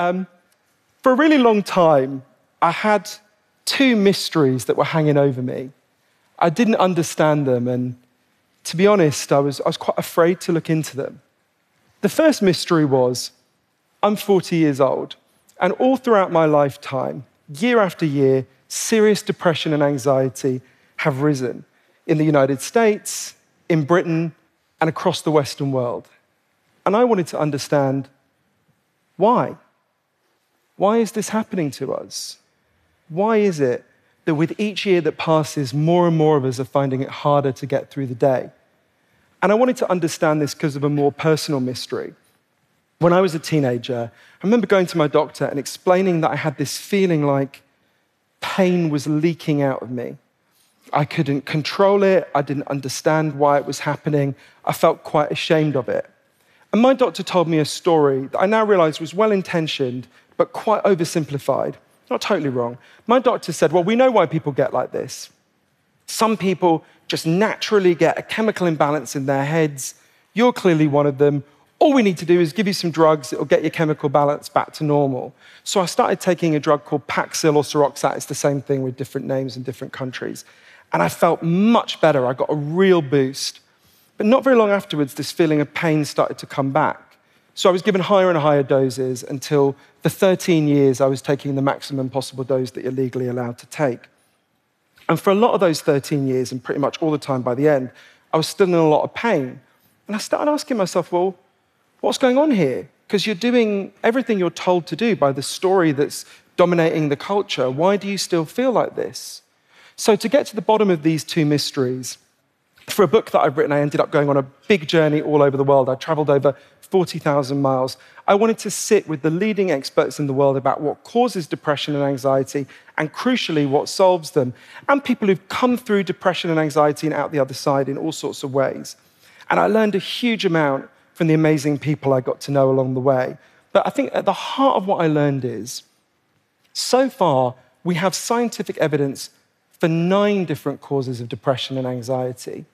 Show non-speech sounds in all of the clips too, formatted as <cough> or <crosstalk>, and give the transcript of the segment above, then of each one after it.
Um, for a really long time, I had two mysteries that were hanging over me. I didn't understand them, and to be honest, I was, I was quite afraid to look into them. The first mystery was I'm 40 years old, and all throughout my lifetime, year after year, serious depression and anxiety have risen in the United States, in Britain, and across the Western world. And I wanted to understand why. Why is this happening to us? Why is it that with each year that passes, more and more of us are finding it harder to get through the day? And I wanted to understand this because of a more personal mystery. When I was a teenager, I remember going to my doctor and explaining that I had this feeling like pain was leaking out of me. I couldn't control it. I didn't understand why it was happening. I felt quite ashamed of it. And my doctor told me a story that I now realize was well intentioned, but quite oversimplified. Not totally wrong. My doctor said, Well, we know why people get like this. Some people just naturally get a chemical imbalance in their heads. You're clearly one of them. All we need to do is give you some drugs, it'll get your chemical balance back to normal. So I started taking a drug called Paxil or Seroxat. It's the same thing with different names in different countries. And I felt much better. I got a real boost. But not very long afterwards, this feeling of pain started to come back. So I was given higher and higher doses until for 13 years I was taking the maximum possible dose that you're legally allowed to take. And for a lot of those 13 years, and pretty much all the time by the end, I was still in a lot of pain. And I started asking myself, well, what's going on here? Because you're doing everything you're told to do by the story that's dominating the culture. Why do you still feel like this? So, to get to the bottom of these two mysteries, for a book that I've written, I ended up going on a big journey all over the world. I traveled over 40,000 miles. I wanted to sit with the leading experts in the world about what causes depression and anxiety, and crucially, what solves them, and people who've come through depression and anxiety and out the other side in all sorts of ways. And I learned a huge amount from the amazing people I got to know along the way. But I think at the heart of what I learned is so far, we have scientific evidence for nine different causes of depression and anxiety.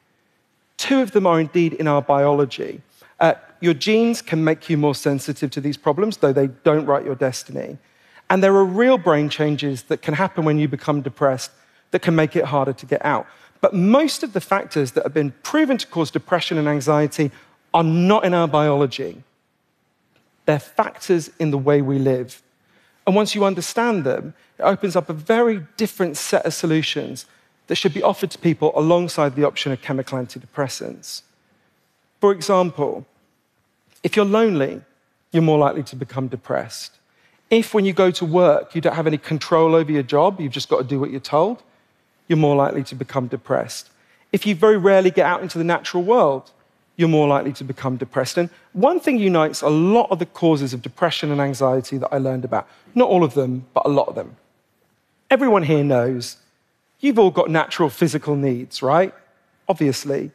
Two of them are indeed in our biology. Uh, your genes can make you more sensitive to these problems, though they don't write your destiny. And there are real brain changes that can happen when you become depressed that can make it harder to get out. But most of the factors that have been proven to cause depression and anxiety are not in our biology. They're factors in the way we live. And once you understand them, it opens up a very different set of solutions that should be offered to people alongside the option of chemical antidepressants. For example, if you're lonely, you're more likely to become depressed. If, when you go to work, you don't have any control over your job, you've just got to do what you're told, you're more likely to become depressed. If you very rarely get out into the natural world, you're more likely to become depressed. And one thing unites a lot of the causes of depression and anxiety that I learned about. Not all of them, but a lot of them. Everyone here knows you've all got natural physical needs, right? Obviously.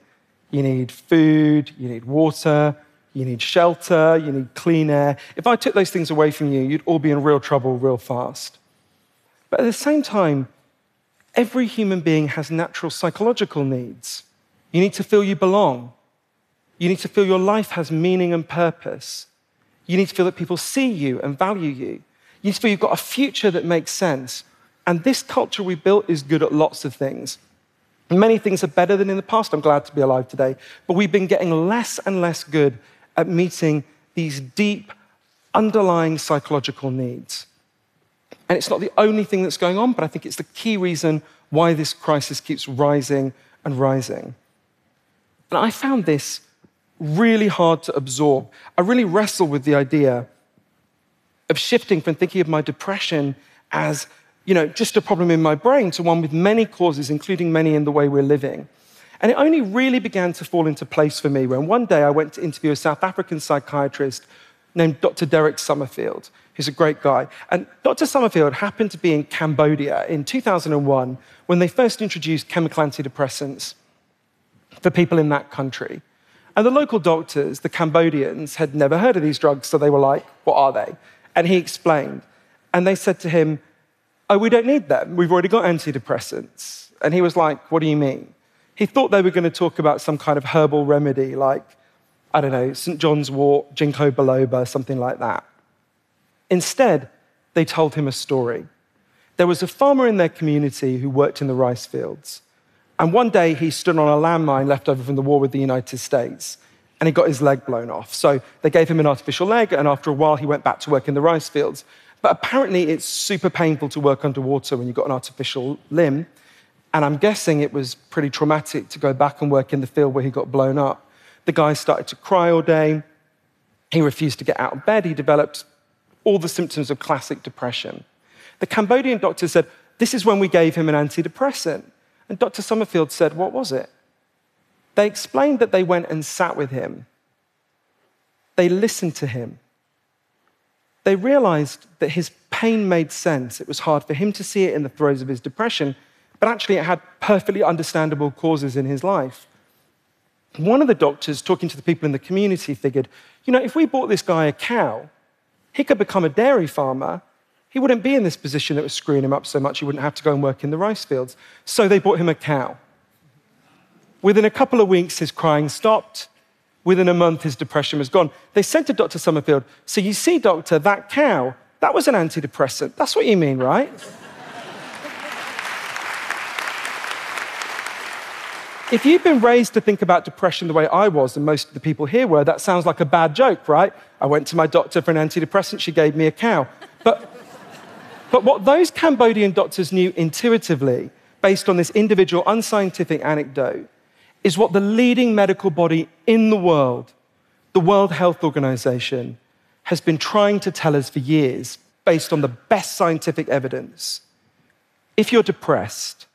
You need food, you need water, you need shelter, you need clean air. If I took those things away from you, you'd all be in real trouble real fast. But at the same time, every human being has natural psychological needs. You need to feel you belong. You need to feel your life has meaning and purpose. You need to feel that people see you and value you. You need to feel you've got a future that makes sense. And this culture we built is good at lots of things. Many things are better than in the past. I'm glad to be alive today. But we've been getting less and less good at meeting these deep, underlying psychological needs. And it's not the only thing that's going on, but I think it's the key reason why this crisis keeps rising and rising. And I found this really hard to absorb. I really wrestled with the idea of shifting from thinking of my depression as you know, just a problem in my brain to one with many causes, including many in the way we're living. And it only really began to fall into place for me when one day I went to interview a South African psychiatrist named Dr. Derek Summerfield, who's a great guy. And Dr. Summerfield happened to be in Cambodia in 2001 when they first introduced chemical antidepressants for people in that country. And the local doctors, the Cambodians, had never heard of these drugs, so they were like, What are they? And he explained. And they said to him, Oh, we don't need them. We've already got antidepressants. And he was like, What do you mean? He thought they were going to talk about some kind of herbal remedy, like, I don't know, St. John's wort, ginkgo biloba, something like that. Instead, they told him a story. There was a farmer in their community who worked in the rice fields. And one day he stood on a landmine left over from the war with the United States and he got his leg blown off. So they gave him an artificial leg, and after a while, he went back to work in the rice fields. But apparently, it's super painful to work underwater when you've got an artificial limb. And I'm guessing it was pretty traumatic to go back and work in the field where he got blown up. The guy started to cry all day. He refused to get out of bed. He developed all the symptoms of classic depression. The Cambodian doctor said, This is when we gave him an antidepressant. And Dr. Summerfield said, What was it? They explained that they went and sat with him. They listened to him. They realized that his pain made sense. It was hard for him to see it in the throes of his depression, but actually it had perfectly understandable causes in his life. One of the doctors, talking to the people in the community, figured, you know, if we bought this guy a cow, he could become a dairy farmer. He wouldn't be in this position that was screwing him up so much he wouldn't have to go and work in the rice fields. So they bought him a cow. Within a couple of weeks, his crying stopped. Within a month, his depression was gone. They said to Dr. Summerfield, So you see, doctor, that cow, that was an antidepressant. That's what you mean, right? if you've been raised to think about depression the way I was, and most of the people here were, that sounds like a bad joke, right? I went to my doctor for an antidepressant, she gave me a cow. But, but what those Cambodian doctors knew intuitively, based on this individual unscientific anecdote, is what the leading medical body in the world, the World Health Organization, has been trying to tell us for years based on the best scientific evidence. If you're depressed,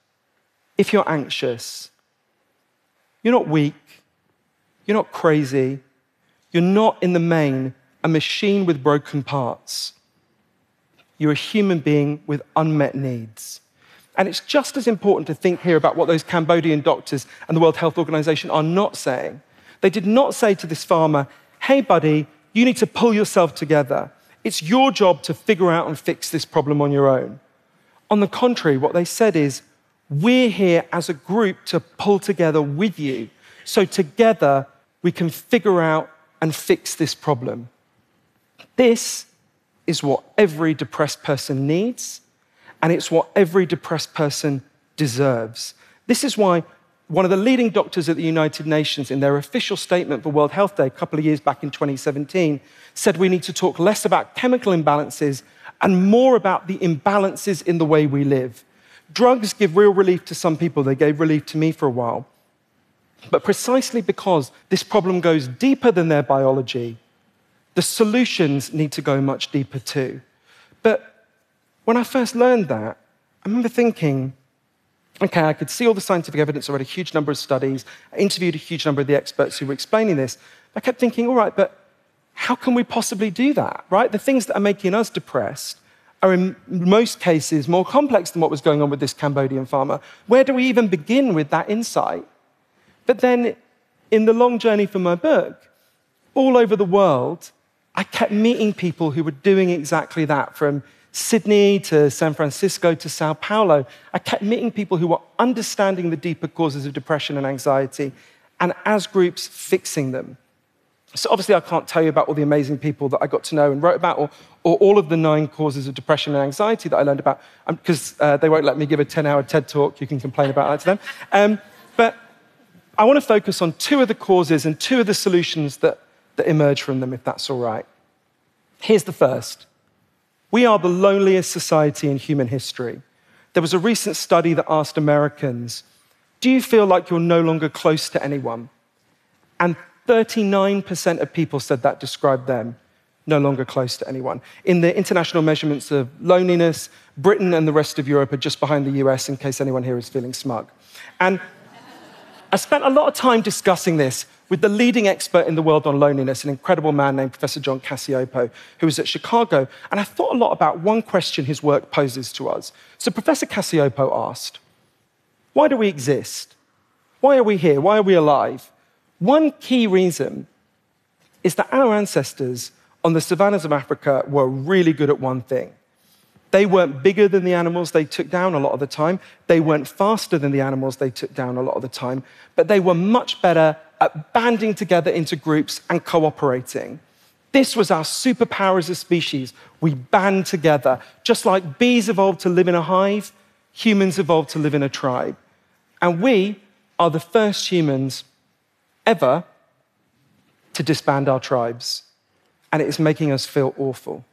if you're anxious, you're not weak, you're not crazy, you're not in the main a machine with broken parts. You're a human being with unmet needs. And it's just as important to think here about what those Cambodian doctors and the World Health Organization are not saying. They did not say to this farmer, hey, buddy, you need to pull yourself together. It's your job to figure out and fix this problem on your own. On the contrary, what they said is, we're here as a group to pull together with you. So together we can figure out and fix this problem. This is what every depressed person needs and it's what every depressed person deserves. This is why one of the leading doctors at the United Nations, in their official statement for World Health Day a couple of years back in 2017, said we need to talk less about chemical imbalances and more about the imbalances in the way we live. Drugs give real relief to some people, they gave relief to me for a while. But precisely because this problem goes deeper than their biology, the solutions need to go much deeper too. But when I first learned that, I remember thinking, okay, I could see all the scientific evidence. I read a huge number of studies. I interviewed a huge number of the experts who were explaining this. I kept thinking, all right, but how can we possibly do that, right? The things that are making us depressed are in most cases more complex than what was going on with this Cambodian farmer. Where do we even begin with that insight? But then, in the long journey for my book, all over the world, I kept meeting people who were doing exactly that from Sydney to San Francisco to Sao Paulo, I kept meeting people who were understanding the deeper causes of depression and anxiety, and as groups, fixing them. So, obviously, I can't tell you about all the amazing people that I got to know and wrote about, or, or all of the nine causes of depression and anxiety that I learned about, because um, uh, they won't let me give a 10 hour TED talk. You can complain about that to them. Um, but I want to focus on two of the causes and two of the solutions that, that emerge from them, if that's all right. Here's the first we are the loneliest society in human history. There was a recent study that asked Americans, Do you feel like you're no longer close to anyone? And 39% of people said that described them no longer close to anyone. In the international measurements of loneliness, Britain and the rest of Europe are just behind the US, in case anyone here is feeling smug. And I spent a lot of time discussing this with the leading expert in the world on loneliness, an incredible man named Professor John Cacioppo, who was at Chicago. And I thought a lot about one question his work poses to us. So Professor Cacioppo asked, Why do we exist? Why are we here? Why are we alive? One key reason is that our ancestors on the savannas of Africa were really good at one thing. They weren't bigger than the animals they took down a lot of the time. They weren't faster than the animals they took down a lot of the time, but they were much better at banding together into groups and cooperating. This was our superpower as a species. We band together. Just like bees evolved to live in a hive, humans evolved to live in a tribe. And we are the first humans ever to disband our tribes. And it is making us feel awful.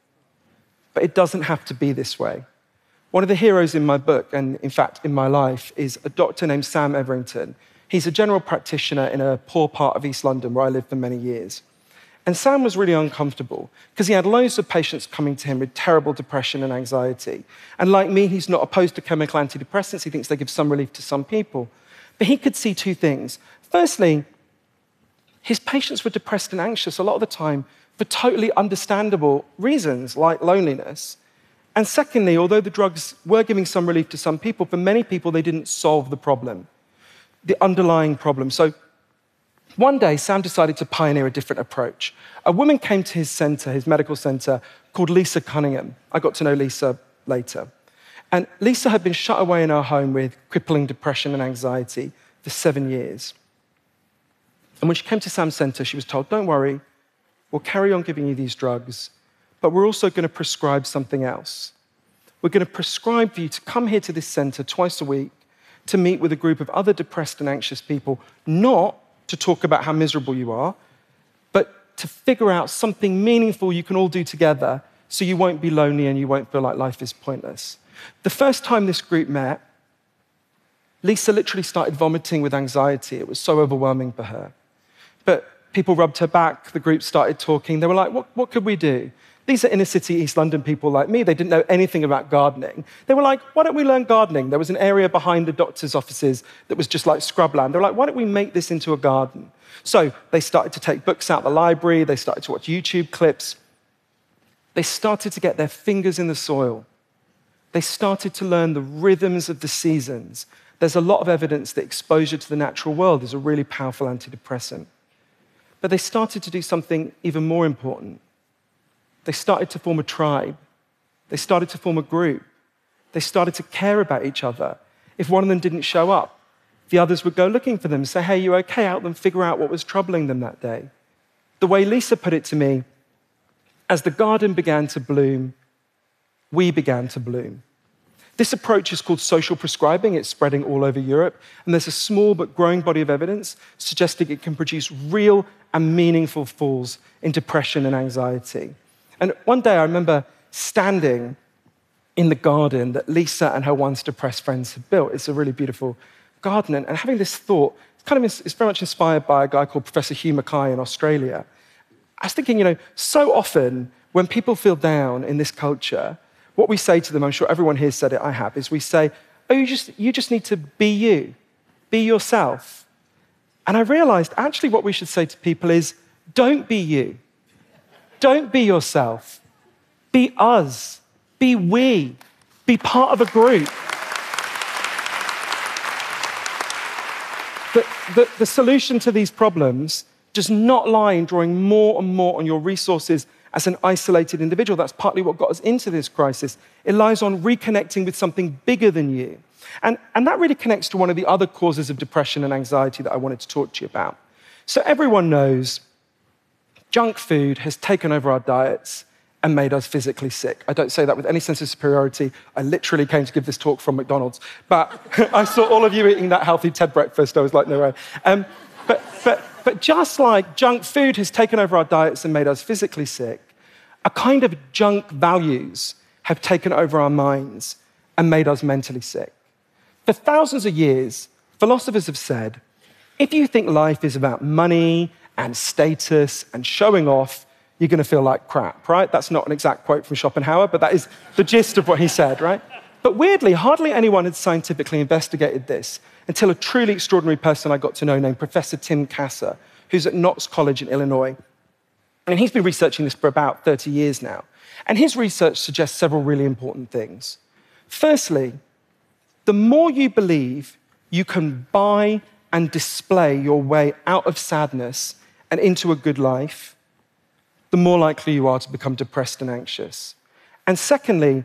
But it doesn't have to be this way. One of the heroes in my book, and in fact in my life, is a doctor named Sam Everington. He's a general practitioner in a poor part of East London where I lived for many years. And Sam was really uncomfortable because he had loads of patients coming to him with terrible depression and anxiety. And like me, he's not opposed to chemical antidepressants. He thinks they give some relief to some people. But he could see two things. Firstly, his patients were depressed and anxious a lot of the time for totally understandable reasons, like loneliness. And secondly, although the drugs were giving some relief to some people, for many people, they didn't solve the problem, the underlying problem. So one day, Sam decided to pioneer a different approach. A woman came to his center, his medical center, called Lisa Cunningham. I got to know Lisa later. And Lisa had been shut away in her home with crippling depression and anxiety for seven years. And when she came to Sam's center, she was told, Don't worry, we'll carry on giving you these drugs, but we're also going to prescribe something else. We're going to prescribe for you to come here to this center twice a week to meet with a group of other depressed and anxious people, not to talk about how miserable you are, but to figure out something meaningful you can all do together so you won't be lonely and you won't feel like life is pointless. The first time this group met, Lisa literally started vomiting with anxiety. It was so overwhelming for her. But people rubbed her back, the group started talking. They were like, What, what could we do? These are inner city East London people like me. They didn't know anything about gardening. They were like, why don't we learn gardening? There was an area behind the doctor's offices that was just like scrubland. They were like, why don't we make this into a garden? So they started to take books out of the library, they started to watch YouTube clips. They started to get their fingers in the soil. They started to learn the rhythms of the seasons. There's a lot of evidence that exposure to the natural world is a really powerful antidepressant. But they started to do something even more important they started to form a tribe. They started to form a group. They started to care about each other. If one of them didn't show up, the others would go looking for them, say, Hey, you okay? Help them figure out what was troubling them that day. The way Lisa put it to me, as the garden began to bloom, we began to bloom. This approach is called social prescribing. It's spreading all over Europe. And there's a small but growing body of evidence suggesting it can produce real and meaningful falls in depression and anxiety. And one day I remember standing in the garden that Lisa and her once depressed friends had built. It's a really beautiful garden. And, having this thought, it's kind of it's very much inspired by a guy called Professor Hugh Mackay in Australia. I was thinking, you know, so often when people feel down in this culture, what we say to them, I'm sure everyone here said it, I have, is we say, oh, you just, you just need to be you, be yourself. And I realized actually what we should say to people is, don't be you. Don't be yourself. Be us. Be we. Be part of a group. The, the, the, solution to these problems does not lie in drawing more and more on your resources as an isolated individual. That's partly what got us into this crisis. It lies on reconnecting with something bigger than you. And, and that really connects to one of the other causes of depression and anxiety that I wanted to talk to you about. So, everyone knows Junk food has taken over our diets and made us physically sick. I don't say that with any sense of superiority. I literally came to give this talk from McDonald's. But <laughs> I saw all of you eating that healthy TED breakfast. I was like, no way. Um, but, but, but just like junk food has taken over our diets and made us physically sick, a kind of junk values have taken over our minds and made us mentally sick. For thousands of years, philosophers have said if you think life is about money and status and showing off, you're going to feel like crap, right? That's not an exact quote from Schopenhauer, but that is the gist of what he said, right? But weirdly, hardly anyone had scientifically investigated this until a truly extraordinary person I got to know named Professor Tim Kasser, who's at Knox College in Illinois. And he's been researching this for about 30 years now. And his research suggests several really important things. Firstly, the more you believe you can buy and display your way out of sadness and into a good life, the more likely you are to become depressed and anxious. And secondly,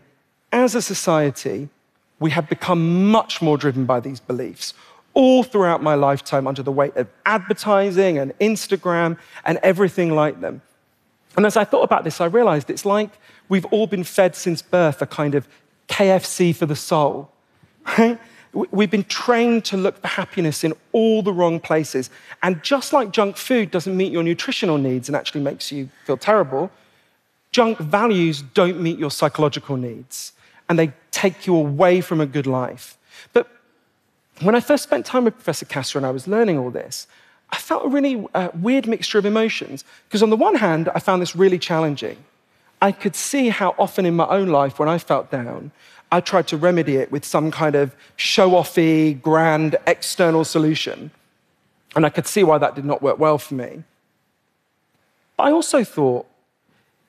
as a society, we have become much more driven by these beliefs. All throughout my lifetime, under the weight of advertising and Instagram and everything like them. And as I thought about this, I realized it's like we've all been fed since birth a kind of KFC for the soul? We've been trained to look for happiness in all the wrong places. And just like junk food doesn't meet your nutritional needs and actually makes you feel terrible, junk values don't meet your psychological needs and they take you away from a good life. But when I first spent time with Professor Kasser and I was learning all this, I felt a really uh, weird mixture of emotions. Because on the one hand, I found this really challenging. I could see how often in my own life, when I felt down, I tried to remedy it with some kind of show offy, grand external solution. And I could see why that did not work well for me. But I also thought,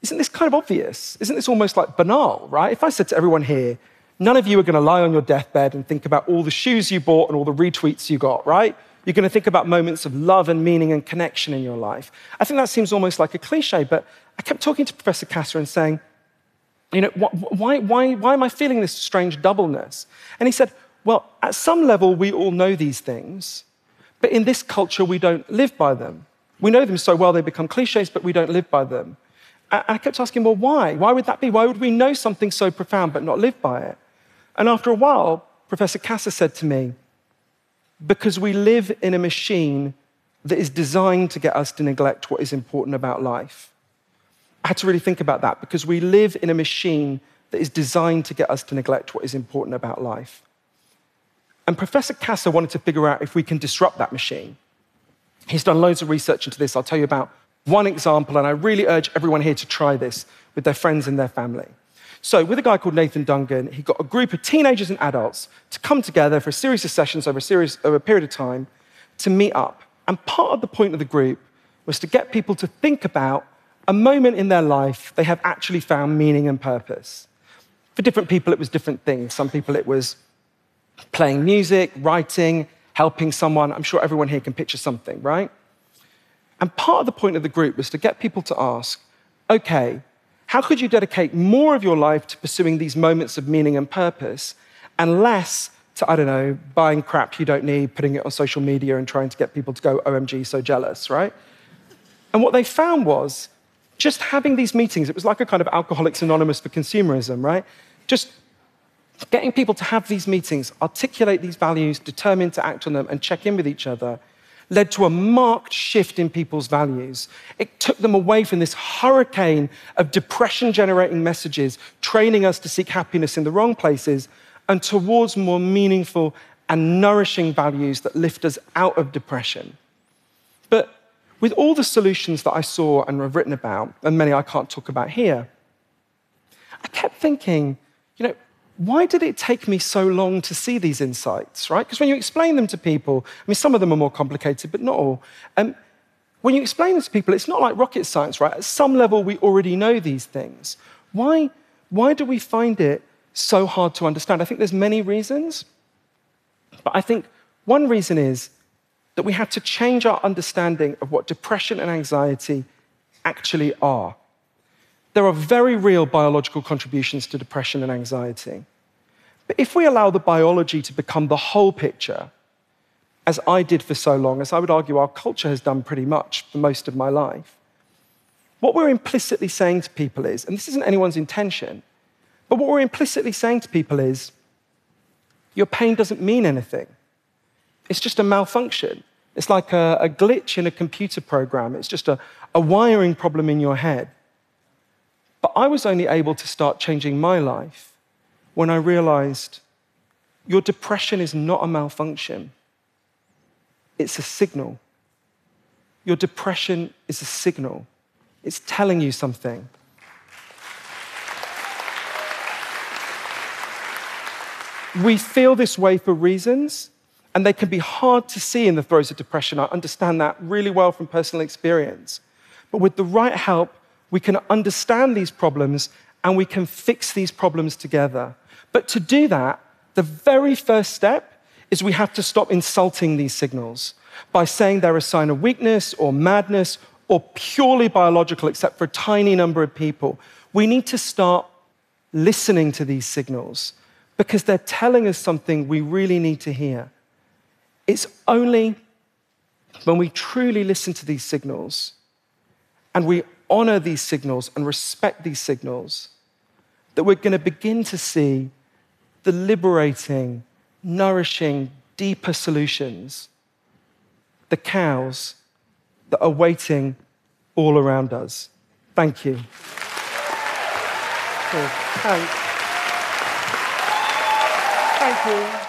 isn't this kind of obvious? Isn't this almost like banal, right? If I said to everyone here, none of you are going to lie on your deathbed and think about all the shoes you bought and all the retweets you got, right? You're going to think about moments of love and meaning and connection in your life. I think that seems almost like a cliche, but I kept talking to Professor Kasser and saying, you know, why, why, why am I feeling this strange doubleness? And he said, well, at some level, we all know these things, but in this culture, we don't live by them. We know them so well, they become cliches, but we don't live by them. And I kept asking, well, why? Why would that be? Why would we know something so profound but not live by it? And after a while, Professor Kasser said to me, because we live in a machine that is designed to get us to neglect what is important about life. I had to really think about that because we live in a machine that is designed to get us to neglect what is important about life. And Professor Kasser wanted to figure out if we can disrupt that machine. He's done loads of research into this. I'll tell you about one example, and I really urge everyone here to try this with their friends and their family. So, with a guy called Nathan Dungan, he got a group of teenagers and adults to come together for a series of sessions over a, series, over a period of time to meet up. And part of the point of the group was to get people to think about a moment in their life they have actually found meaning and purpose. For different people, it was different things. Some people, it was playing music, writing, helping someone. I'm sure everyone here can picture something, right? And part of the point of the group was to get people to ask, okay, how could you dedicate more of your life to pursuing these moments of meaning and purpose and less to, I don't know, buying crap you don't need, putting it on social media and trying to get people to go, OMG, so jealous, right? And what they found was just having these meetings, it was like a kind of Alcoholics Anonymous for consumerism, right? Just getting people to have these meetings, articulate these values, determine to act on them, and check in with each other led to a marked shift in people's values. It took them away from this hurricane of depression generating messages, training us to seek happiness in the wrong places, and towards more meaningful and nourishing values that lift us out of depression. But with all the solutions that I saw and have written about, and many I can't talk about here, I kept thinking, you know, why did it take me so long to see these insights, right? Because when you explain them to people, I mean, some of them are more complicated, but not all. Um, when you explain them to people, it's not like rocket science, right? At some level, we already know these things. Why, why do we find it so hard to understand? I think there's many reasons, but I think one reason is that we have to change our understanding of what depression and anxiety actually are. There are very real biological contributions to depression and anxiety. But if we allow the biology to become the whole picture, as I did for so long, as I would argue our culture has done pretty much for most of my life, what we're implicitly saying to people is, and this isn't anyone's intention, but what we're implicitly saying to people is, your pain doesn't mean anything. It's just a malfunction. It's like a, a glitch in a computer program. It's just a, a wiring problem in your head. But I was only able to start changing my life when I realized your depression is not a malfunction, it's a signal. Your depression is a signal, it's telling you something. We feel this way for reasons, and they can be hard to see in the throes of depression. I understand that really well from personal experience. But with the right help, we can understand these problems and we can fix these problems together. But to do that, the very first step is we have to stop insulting these signals by saying they're a sign of weakness or madness or purely biological, except for a tiny number of people. We need to start listening to these signals because they're telling us something we really need to hear. It's only when we truly listen to these signals and we honor these signals and respect these signals, that we're going to begin to see the liberating, nourishing, deeper solutions, the cows that are waiting all around us. Thank you. Thank you.